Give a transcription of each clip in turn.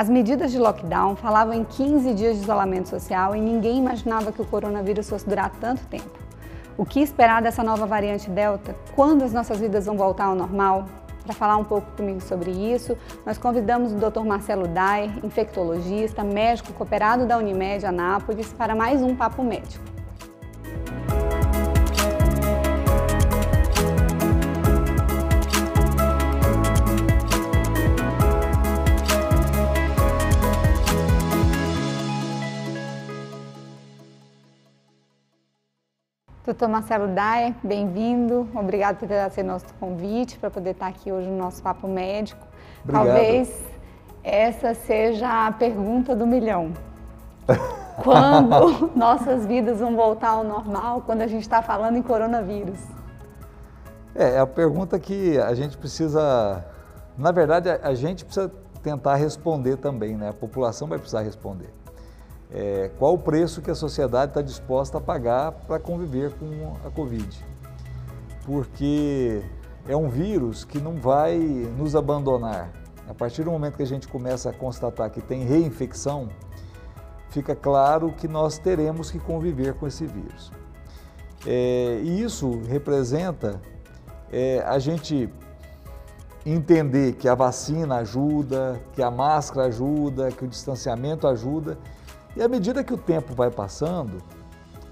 As medidas de lockdown falavam em 15 dias de isolamento social e ninguém imaginava que o coronavírus fosse durar tanto tempo. O que esperar dessa nova variante Delta? Quando as nossas vidas vão voltar ao normal? Para falar um pouco comigo sobre isso, nós convidamos o Dr. Marcelo Dai, infectologista, médico cooperado da Unimed Anápolis, para mais um Papo Médico. Doutor Marcelo Dyer, bem-vindo. Obrigado por ter aceito nosso convite para poder estar aqui hoje no nosso Papo Médico. Obrigado. Talvez essa seja a pergunta do milhão. Quando nossas vidas vão voltar ao normal quando a gente está falando em coronavírus? É, é a pergunta que a gente precisa, na verdade, a gente precisa tentar responder também, né? A população vai precisar responder é, qual o preço que a sociedade está disposta a pagar para conviver com a Covid. Porque é um vírus que não vai nos abandonar. A partir do momento que a gente começa a constatar que tem reinfecção, fica claro que nós teremos que conviver com esse vírus. É, e isso representa é, a gente entender que a vacina ajuda, que a máscara ajuda, que o distanciamento ajuda e à medida que o tempo vai passando,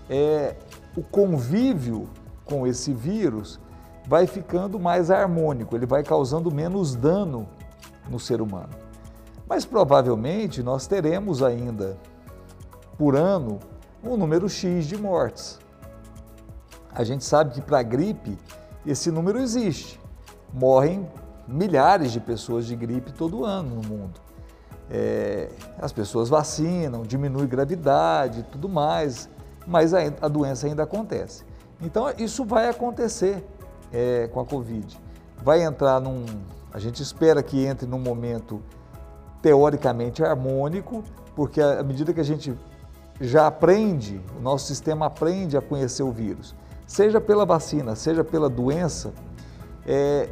é, o convívio com esse vírus vai ficando mais harmônico, ele vai causando menos dano no ser humano. Mas provavelmente nós teremos ainda, por ano, um número X de mortes. A gente sabe que para a gripe esse número existe. Morrem milhares de pessoas de gripe todo ano no mundo é, as pessoas vacinam, diminui gravidade e tudo mais, mas a, a, doença ainda acontece. Então, isso vai acontecer é, com a Covid. Vai entrar num. A gente espera que entre num momento teoricamente harmônico, porque à medida que a gente já aprende, o nosso sistema aprende a conhecer o vírus, seja pela vacina, seja pela doença, é,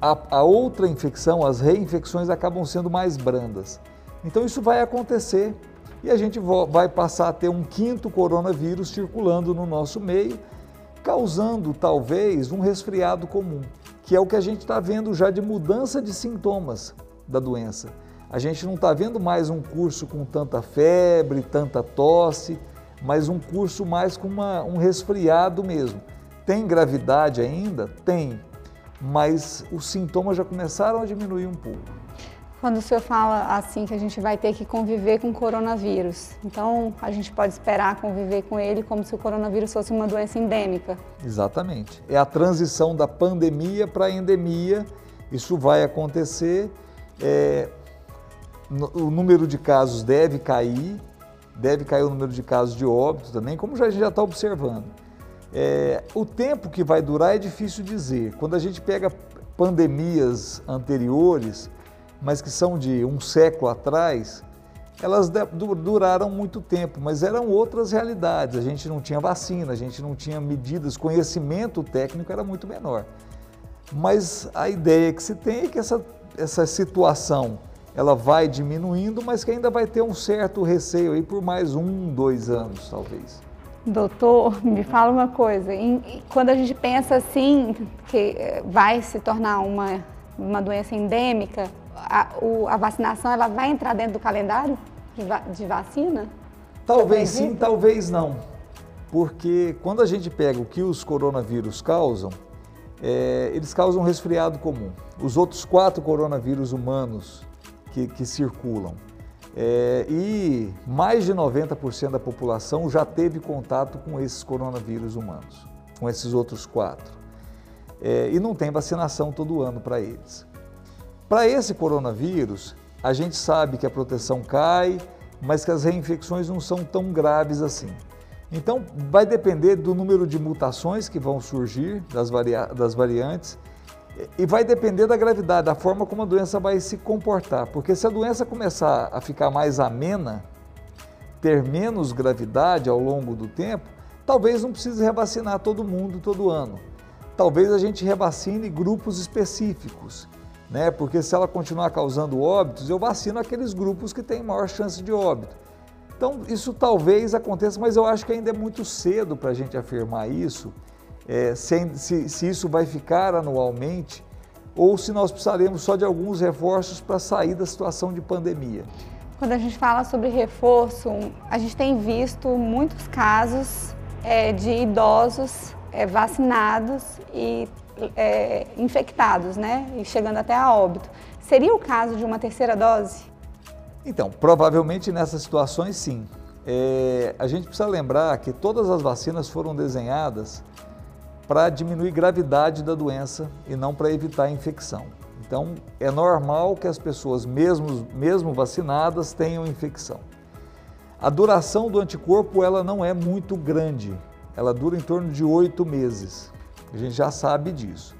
a, a outra infecção, as reinfecções acabam sendo mais brandas. Então isso vai acontecer e a gente vai passar a ter um quinto coronavírus circulando no nosso meio, causando talvez um resfriado comum, que é o que a gente está vendo já de mudança de sintomas da doença. A gente não está vendo mais um curso com tanta febre, tanta tosse, mas um curso mais com uma, um resfriado mesmo. Tem gravidade ainda? Tem, mas os sintomas já começaram a diminuir um pouco. Quando o senhor fala assim que a gente vai ter que conviver com o coronavírus, então a gente pode esperar conviver com ele como se o coronavírus fosse uma doença endêmica? Exatamente. É a transição da pandemia para a endemia. Isso vai acontecer. É, o número de casos deve cair, deve cair o número de casos de óbito também, como já, a gente já está observando. É, o tempo que vai durar é difícil dizer. Quando a gente pega pandemias anteriores, mas que são de um século atrás, elas duraram muito tempo, mas eram outras realidades. A gente não tinha vacina, a gente não tinha medidas, conhecimento técnico era muito menor. Mas a ideia que se tem é que essa, essa situação ela vai diminuindo, mas que ainda vai ter um certo receio aí por mais um, dois anos, talvez. Doutor, me fala uma coisa. Quando a gente pensa assim que vai se tornar uma, uma doença endêmica, a, o, a vacinação ela vai entrar dentro do calendário de, va de vacina? Talvez sim, talvez não. Porque quando a gente pega o que os coronavírus causam, é, eles causam resfriado comum. Os outros quatro coronavírus humanos que, que circulam. É, e mais de 90% da população já teve contato com esses coronavírus humanos, com esses outros quatro. É, e não tem vacinação todo ano para eles. Para esse coronavírus, a gente sabe que a proteção cai, mas que as reinfecções não são tão graves assim. Então, vai depender do número de mutações que vão surgir das, das variantes e vai depender da gravidade, da forma como a doença vai se comportar. Porque se a doença começar a ficar mais amena, ter menos gravidade ao longo do tempo, talvez não precise revacinar todo mundo todo ano. Talvez a gente revacine grupos específicos né? Porque se ela continuar causando óbitos, eu vacino aqueles grupos que têm maior chance de óbito. Então, isso talvez aconteça, mas eu acho que ainda é muito cedo para a gente afirmar isso, é, se, se, se isso vai ficar anualmente ou se nós precisaremos só de alguns reforços para sair da situação de pandemia. Quando a gente fala sobre reforço, a gente tem visto muitos casos é, de idosos é, vacinados e é, infectados, né? E chegando até a óbito. Seria o caso de uma terceira dose? Então, provavelmente nessas situações sim. É, a gente precisa lembrar que todas as vacinas foram desenhadas para diminuir gravidade da doença e não para evitar a infecção. Então, é normal que as pessoas, mesmo, mesmo vacinadas, tenham infecção. A duração do anticorpo ela não é muito grande, ela dura em torno de oito meses. A gente já sabe disso.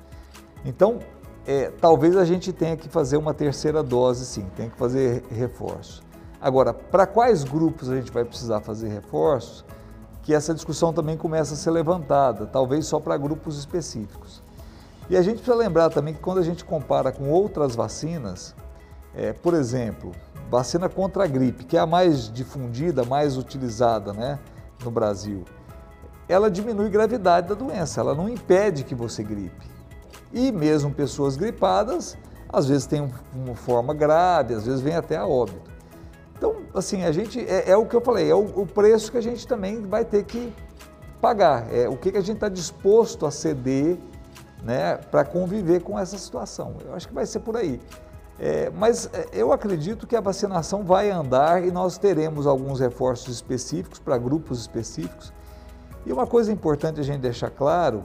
Então, é, talvez a gente tenha que fazer uma terceira dose, sim, tem que fazer reforço. Agora, para quais grupos a gente vai precisar fazer reforços? Que essa discussão também começa a ser levantada, talvez só para grupos específicos. E a gente precisa lembrar também que quando a gente compara com outras vacinas, é, por exemplo, vacina contra a gripe, que é a mais difundida, mais utilizada né, no Brasil, ela diminui a gravidade da doença, ela não impede que você gripe. E mesmo pessoas gripadas, às vezes tem uma forma grave, às vezes vem até a óbito. Então, assim, a gente, é, é o que eu falei, é o, o, preço que a gente também vai ter que pagar, é o que, que a gente está disposto a ceder né, para conviver com essa situação. Eu acho que vai ser por aí. É, mas é, eu acredito que a vacinação vai andar e nós teremos alguns reforços específicos para grupos específicos. E uma coisa importante a gente deixar claro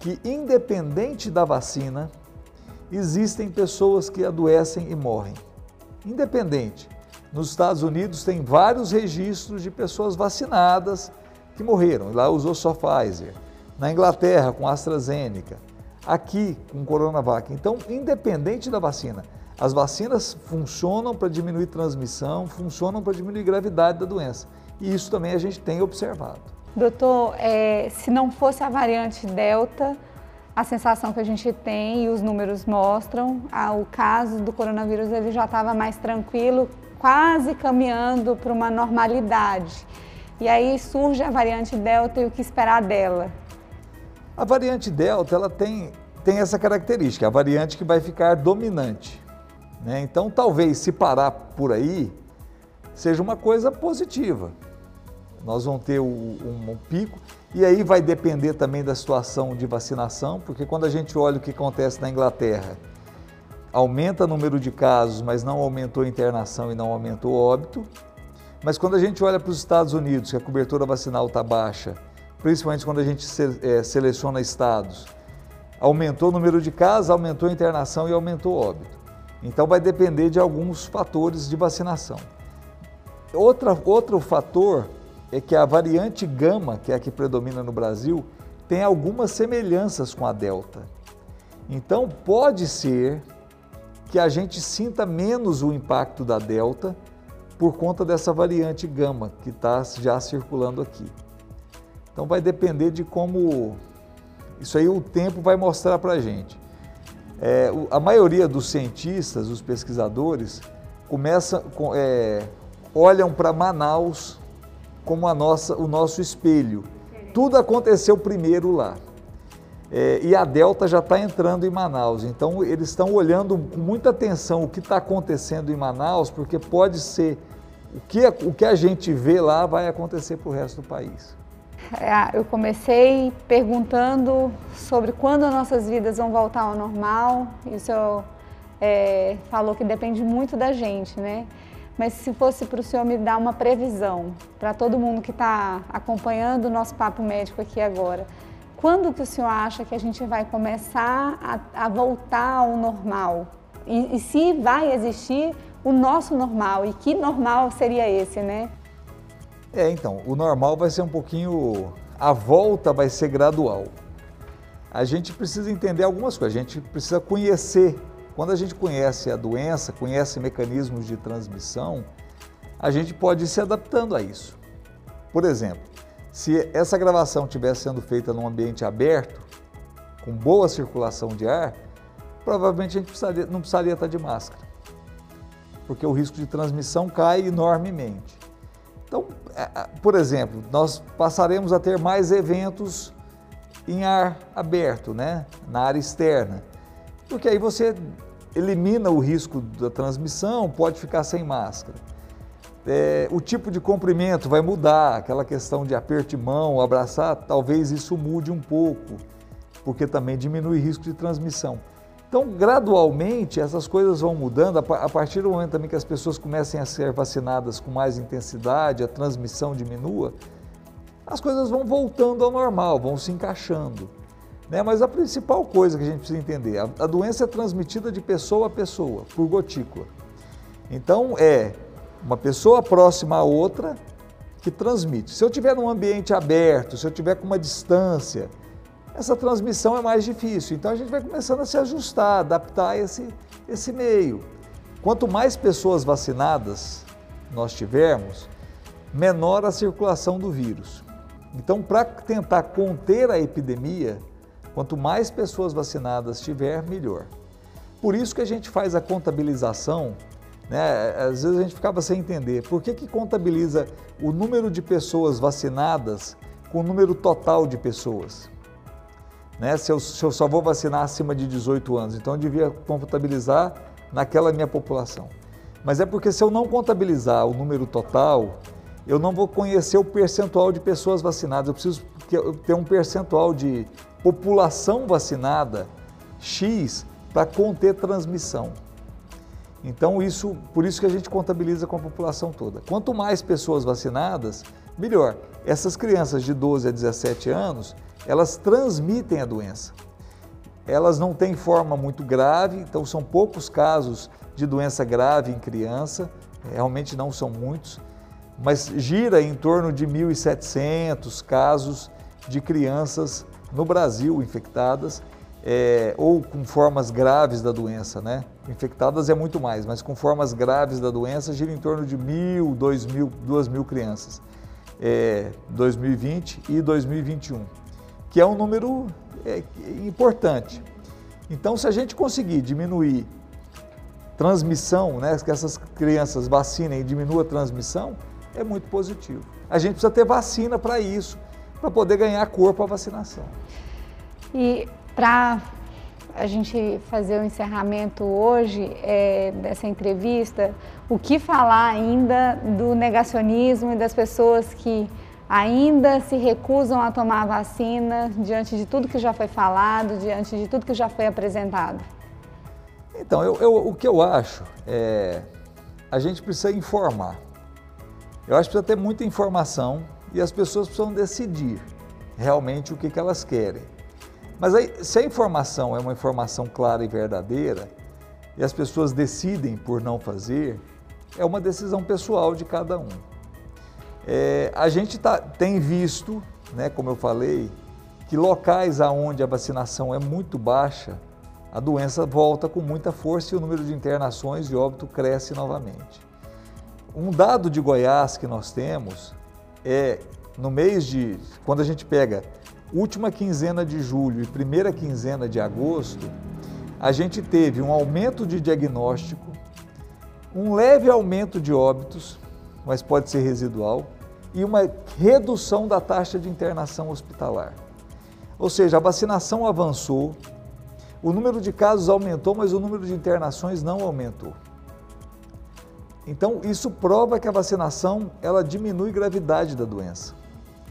que independente da vacina, existem pessoas que adoecem e morrem. Independente. Nos Estados Unidos tem vários registros de pessoas vacinadas que morreram. Lá usou só Pfizer. Na Inglaterra com AstraZeneca. Aqui com Coronavac. Então, independente da vacina, as vacinas funcionam para diminuir transmissão, funcionam para diminuir gravidade da doença. E isso também a gente tem observado. Doutor, é, se não fosse a variante Delta, a sensação que a gente tem e os números mostram, o caso do coronavírus ele já estava mais tranquilo, quase caminhando para uma normalidade. E aí surge a variante Delta e o que esperar dela? A variante Delta ela tem, tem essa característica, a variante que vai ficar dominante. Né? Então, talvez se parar por aí, seja uma coisa positiva. Nós vamos ter um, um, pico e aí vai depender também da situação de vacinação, porque quando a gente olha o que acontece na Inglaterra, aumenta o número de casos, mas não aumentou a internação e não aumentou o óbito. Mas quando a gente olha para os Estados Unidos, que a cobertura vacinal está baixa, principalmente quando a gente é, seleciona estados, aumentou o número de casos, aumentou a internação e aumentou o óbito. Então vai depender de alguns fatores de vacinação. Outra, outro fator é que a variante gama, que é a que predomina no Brasil, tem algumas semelhanças com a delta. Então, pode ser que a gente sinta menos o impacto da delta por conta dessa variante gama que está já circulando aqui. Então, vai depender de como. Isso aí o tempo vai mostrar para a gente. É, a maioria dos cientistas, os pesquisadores, começa, é, olham para Manaus como a nossa, o nosso espelho. Tudo aconteceu primeiro lá. É, e a Delta já está entrando em Manaus. Então, eles estão olhando com muita atenção o que está acontecendo em Manaus, porque pode ser o que, o que a gente vê lá vai acontecer para o resto do país. É, eu comecei perguntando sobre quando as nossas vidas vão voltar ao normal. O senhor é, falou que depende muito da gente, né? Mas se fosse para o senhor me dar uma previsão para todo mundo que está acompanhando o nosso papo médico aqui agora, quando que o senhor acha que a gente vai começar a, a voltar ao normal? E, e, se vai existir o nosso normal? E que normal seria esse, né? É, então, o normal vai ser um pouquinho. A volta vai ser gradual. A gente precisa entender algumas coisas, a gente precisa conhecer quando a gente conhece a doença, conhece mecanismos de transmissão, a gente pode ir se adaptando a isso. Por exemplo, se essa gravação estiver sendo feita num ambiente aberto, com boa circulação de ar, provavelmente a gente precisaria, não precisaria estar de máscara, porque o risco de transmissão cai enormemente. Então, é, é, por exemplo, nós passaremos a ter mais eventos em ar aberto, né? na área externa, porque aí você elimina o risco da transmissão, pode ficar sem máscara. É, o tipo de comprimento vai mudar, aquela questão de aperto de mão, abraçar, talvez isso mude um pouco, porque também diminui o risco de transmissão. Então, gradualmente, essas coisas vão mudando, a partir do momento também que as pessoas comecem a ser vacinadas com mais intensidade, a transmissão diminua, as coisas vão voltando ao normal, vão se encaixando. Né? Mas a principal coisa que a gente precisa entender, a, a doença é transmitida de pessoa a pessoa, por gotícula. Então, é uma pessoa próxima a outra que transmite. Se eu tiver num ambiente aberto, se eu tiver com uma distância, essa transmissão é mais difícil. Então a gente vai começando a se ajustar, adaptar esse, esse meio. Quanto mais pessoas vacinadas nós tivermos, menor a circulação do vírus. Então, para tentar conter a epidemia, quanto mais pessoas vacinadas tiver, melhor. Por isso que a gente faz a contabilização né? Às vezes a gente ficava sem entender por que, que contabiliza o número de pessoas vacinadas com o número total de pessoas. Né? Se, eu, se eu só vou vacinar acima de 18 anos, então eu devia contabilizar naquela minha população. Mas é porque se eu não contabilizar o número total, eu não vou conhecer o percentual de pessoas vacinadas. Eu preciso ter um percentual de população vacinada X para conter transmissão. Então, isso, por isso que a gente contabiliza com a população toda. Quanto mais pessoas vacinadas, melhor. Essas crianças de 12 a 17 anos, elas transmitem a doença. Elas não têm forma muito grave, então são poucos casos de doença grave em criança, realmente não são muitos, mas gira em torno de 1.700 casos de crianças no Brasil infectadas é, ou com formas graves da doença, né? Infectadas é muito mais, mas com formas graves da doença gira em torno de mil, dois mil, duas mil crianças, é, 2020 e 2021, que é um número é, importante. Então, se a gente conseguir diminuir transmissão, né, que essas crianças vacinem e diminua a transmissão, é muito positivo. A gente precisa ter vacina para isso, para poder ganhar corpo a vacinação. E para a gente fazer o encerramento hoje é, dessa entrevista, o que falar ainda do negacionismo e das pessoas que ainda se recusam a tomar a vacina diante de tudo que já foi falado, diante de tudo que já foi apresentado? Então, eu, eu, o que eu acho é a gente precisa informar. Eu acho que precisa ter muita informação e as pessoas precisam decidir realmente o que, que elas querem. Mas aí, se a informação é uma informação clara e verdadeira, e as pessoas decidem por não fazer, é uma decisão pessoal de cada um. É, a gente tá, tem visto, né, como eu falei, que locais aonde a vacinação é muito baixa, a doença volta com muita força e o número de internações e óbito cresce novamente. Um dado de Goiás que nós temos é no mês de, quando a gente pega última quinzena de julho e primeira quinzena de agosto, a gente teve um aumento de diagnóstico, um leve aumento de óbitos, mas pode ser residual, e uma redução da taxa de internação hospitalar. Ou seja, a vacinação avançou, o número de casos aumentou, mas o número de internações não aumentou. Então, isso prova que a vacinação ela diminui a gravidade da doença.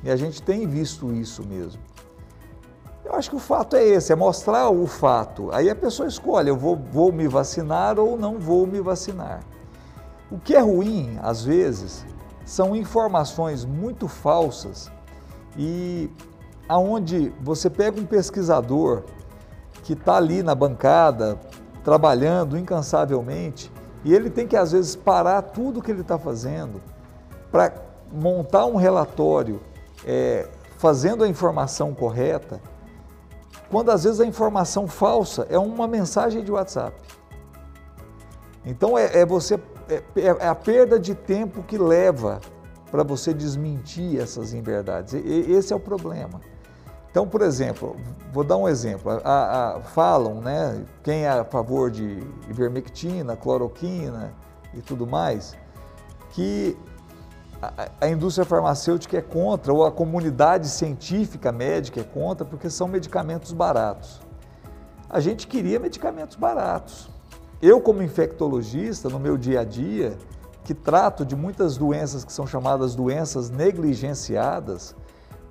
E a gente tem visto isso mesmo. Eu acho que o fato é esse, é mostrar o fato. Aí a pessoa escolhe, eu vou, vou me vacinar ou não vou me vacinar. O que é ruim, às vezes, são informações muito falsas e aonde você pega um pesquisador que está ali na bancada, trabalhando incansavelmente, e ele tem que, às vezes, parar tudo que ele está fazendo para montar um relatório é, fazendo a informação correta, quando às vezes a informação falsa é uma mensagem de WhatsApp. Então é, é você é, é, a perda de tempo que leva para você desmentir essas inverdades. E, esse é o problema. Então, por exemplo, vou dar um exemplo. A, a, falam, né, quem é a favor de ivermectina, cloroquina e tudo mais, que a, a indústria farmacêutica é contra, ou a comunidade científica médica é contra, porque são medicamentos baratos. A gente queria medicamentos baratos. Eu, como infectologista, no meu dia a dia, que trato de muitas doenças que são chamadas doenças negligenciadas,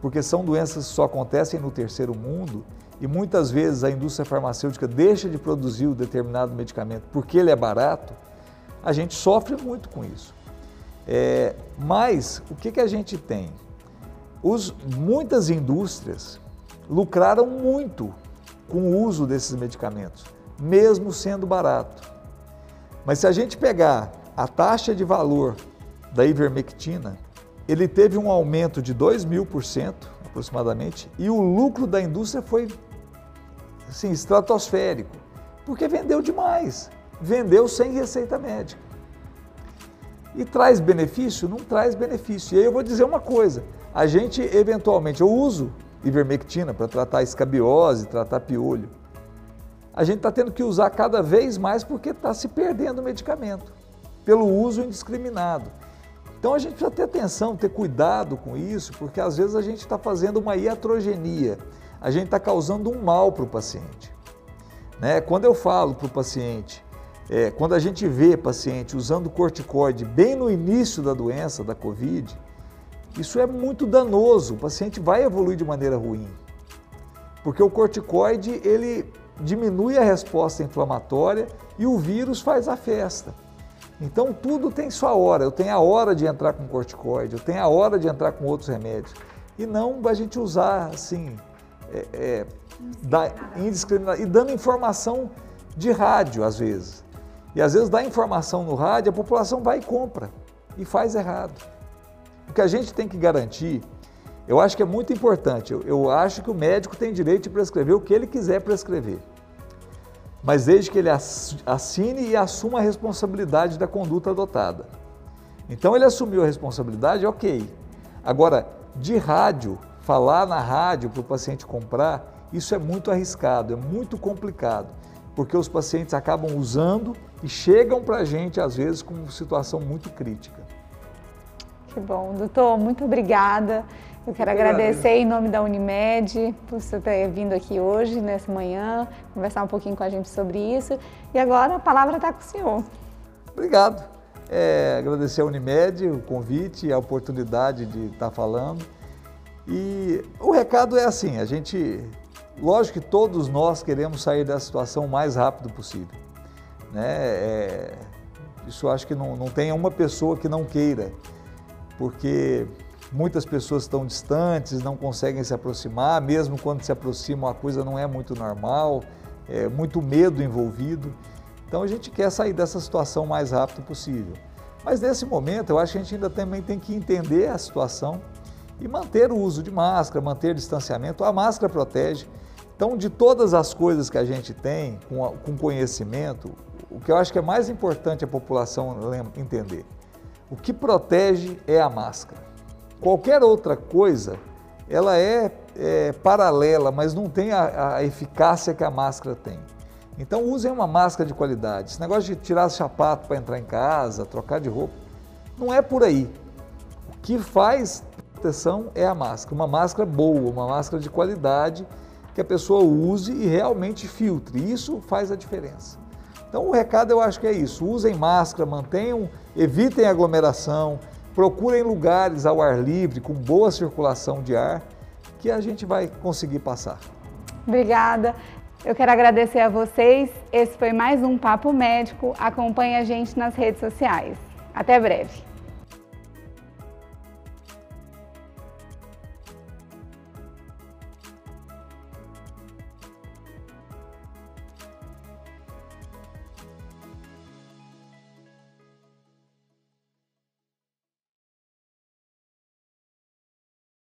porque são doenças que só acontecem no terceiro mundo e muitas vezes a indústria farmacêutica deixa de produzir um determinado medicamento porque ele é barato, a gente sofre muito com isso. É, mas o que, que a gente tem? Os, muitas indústrias lucraram muito com o uso desses medicamentos, mesmo sendo barato. Mas se a gente pegar a taxa de valor da ivermectina, ele teve um aumento de 2 mil por cento aproximadamente e o lucro da indústria foi assim, estratosférico, porque vendeu demais, vendeu sem receita médica. E traz benefício? Não traz benefício. E aí eu vou dizer uma coisa, a gente eventualmente, eu uso ivermectina para tratar escabiose, tratar piolho. A gente está tendo que usar cada vez mais porque está se perdendo o medicamento, pelo uso indiscriminado. Então a gente precisa ter atenção, ter cuidado com isso, porque às vezes a gente está fazendo uma iatrogenia, a gente está causando um mal para o paciente. Né? Quando eu falo para o paciente, é, quando a gente vê paciente usando corticoide bem no início da doença, da Covid, isso é muito danoso, o paciente vai evoluir de maneira ruim. Porque o corticoide, ele diminui a resposta inflamatória e o vírus faz a festa. Então tudo tem sua hora. Eu tenho a hora de entrar com corticoide, eu tenho a hora de entrar com outros remédios. E não a gente usar assim, é, é, e dando informação de rádio às vezes. E às vezes dá informação no rádio, a população vai e compra e faz errado. O que a gente tem que garantir, eu acho que é muito importante, eu, eu acho que o médico tem direito de prescrever o que ele quiser prescrever mas desde que ele assine e assuma a responsabilidade da conduta adotada. Então ele assumiu a responsabilidade, ok. Agora, de rádio, falar na rádio para o paciente comprar, isso é muito arriscado, é muito complicado, porque os pacientes acabam usando e chegam para a gente, às vezes, com situação muito crítica. Que bom, doutor, muito obrigada. Eu quero agradecer em nome da Unimed por você ter vindo aqui hoje, nessa manhã, conversar um pouquinho com a gente sobre isso. E agora a palavra está com o senhor. Obrigado. É, agradecer a Unimed o convite, a oportunidade de estar falando. E o recado é assim: a gente, lógico que todos nós queremos sair da situação o mais rápido possível. Né? É, isso acho que não, não tem uma pessoa que não queira, porque Muitas pessoas estão distantes, não conseguem se aproximar, mesmo quando se aproximam a coisa não é muito normal, é muito medo envolvido. Então a gente quer sair dessa situação o mais rápido possível. Mas nesse momento eu acho que a gente ainda também tem que entender a situação e manter o uso de máscara, manter distanciamento. A máscara protege. Então, de todas as coisas que a gente tem com, com conhecimento, o que eu acho que é mais importante a população entender, o que protege é a máscara. Qualquer outra coisa, ela é, é paralela, mas não tem a, a, eficácia que a máscara tem. Então usem uma máscara de qualidade. Esse negócio de tirar sapato para entrar em casa, trocar de roupa, não é por aí. O que faz proteção é a máscara. Uma máscara boa, uma máscara de qualidade, que a pessoa use e realmente filtre. Isso faz a diferença. Então o recado eu acho que é isso. Usem máscara, mantenham, evitem aglomeração, procurem lugares ao ar livre, com boa circulação de ar, que a gente vai conseguir passar. Obrigada. Eu quero agradecer a vocês. Esse foi mais um Papo Médico. Acompanhe a gente nas redes sociais. Até breve.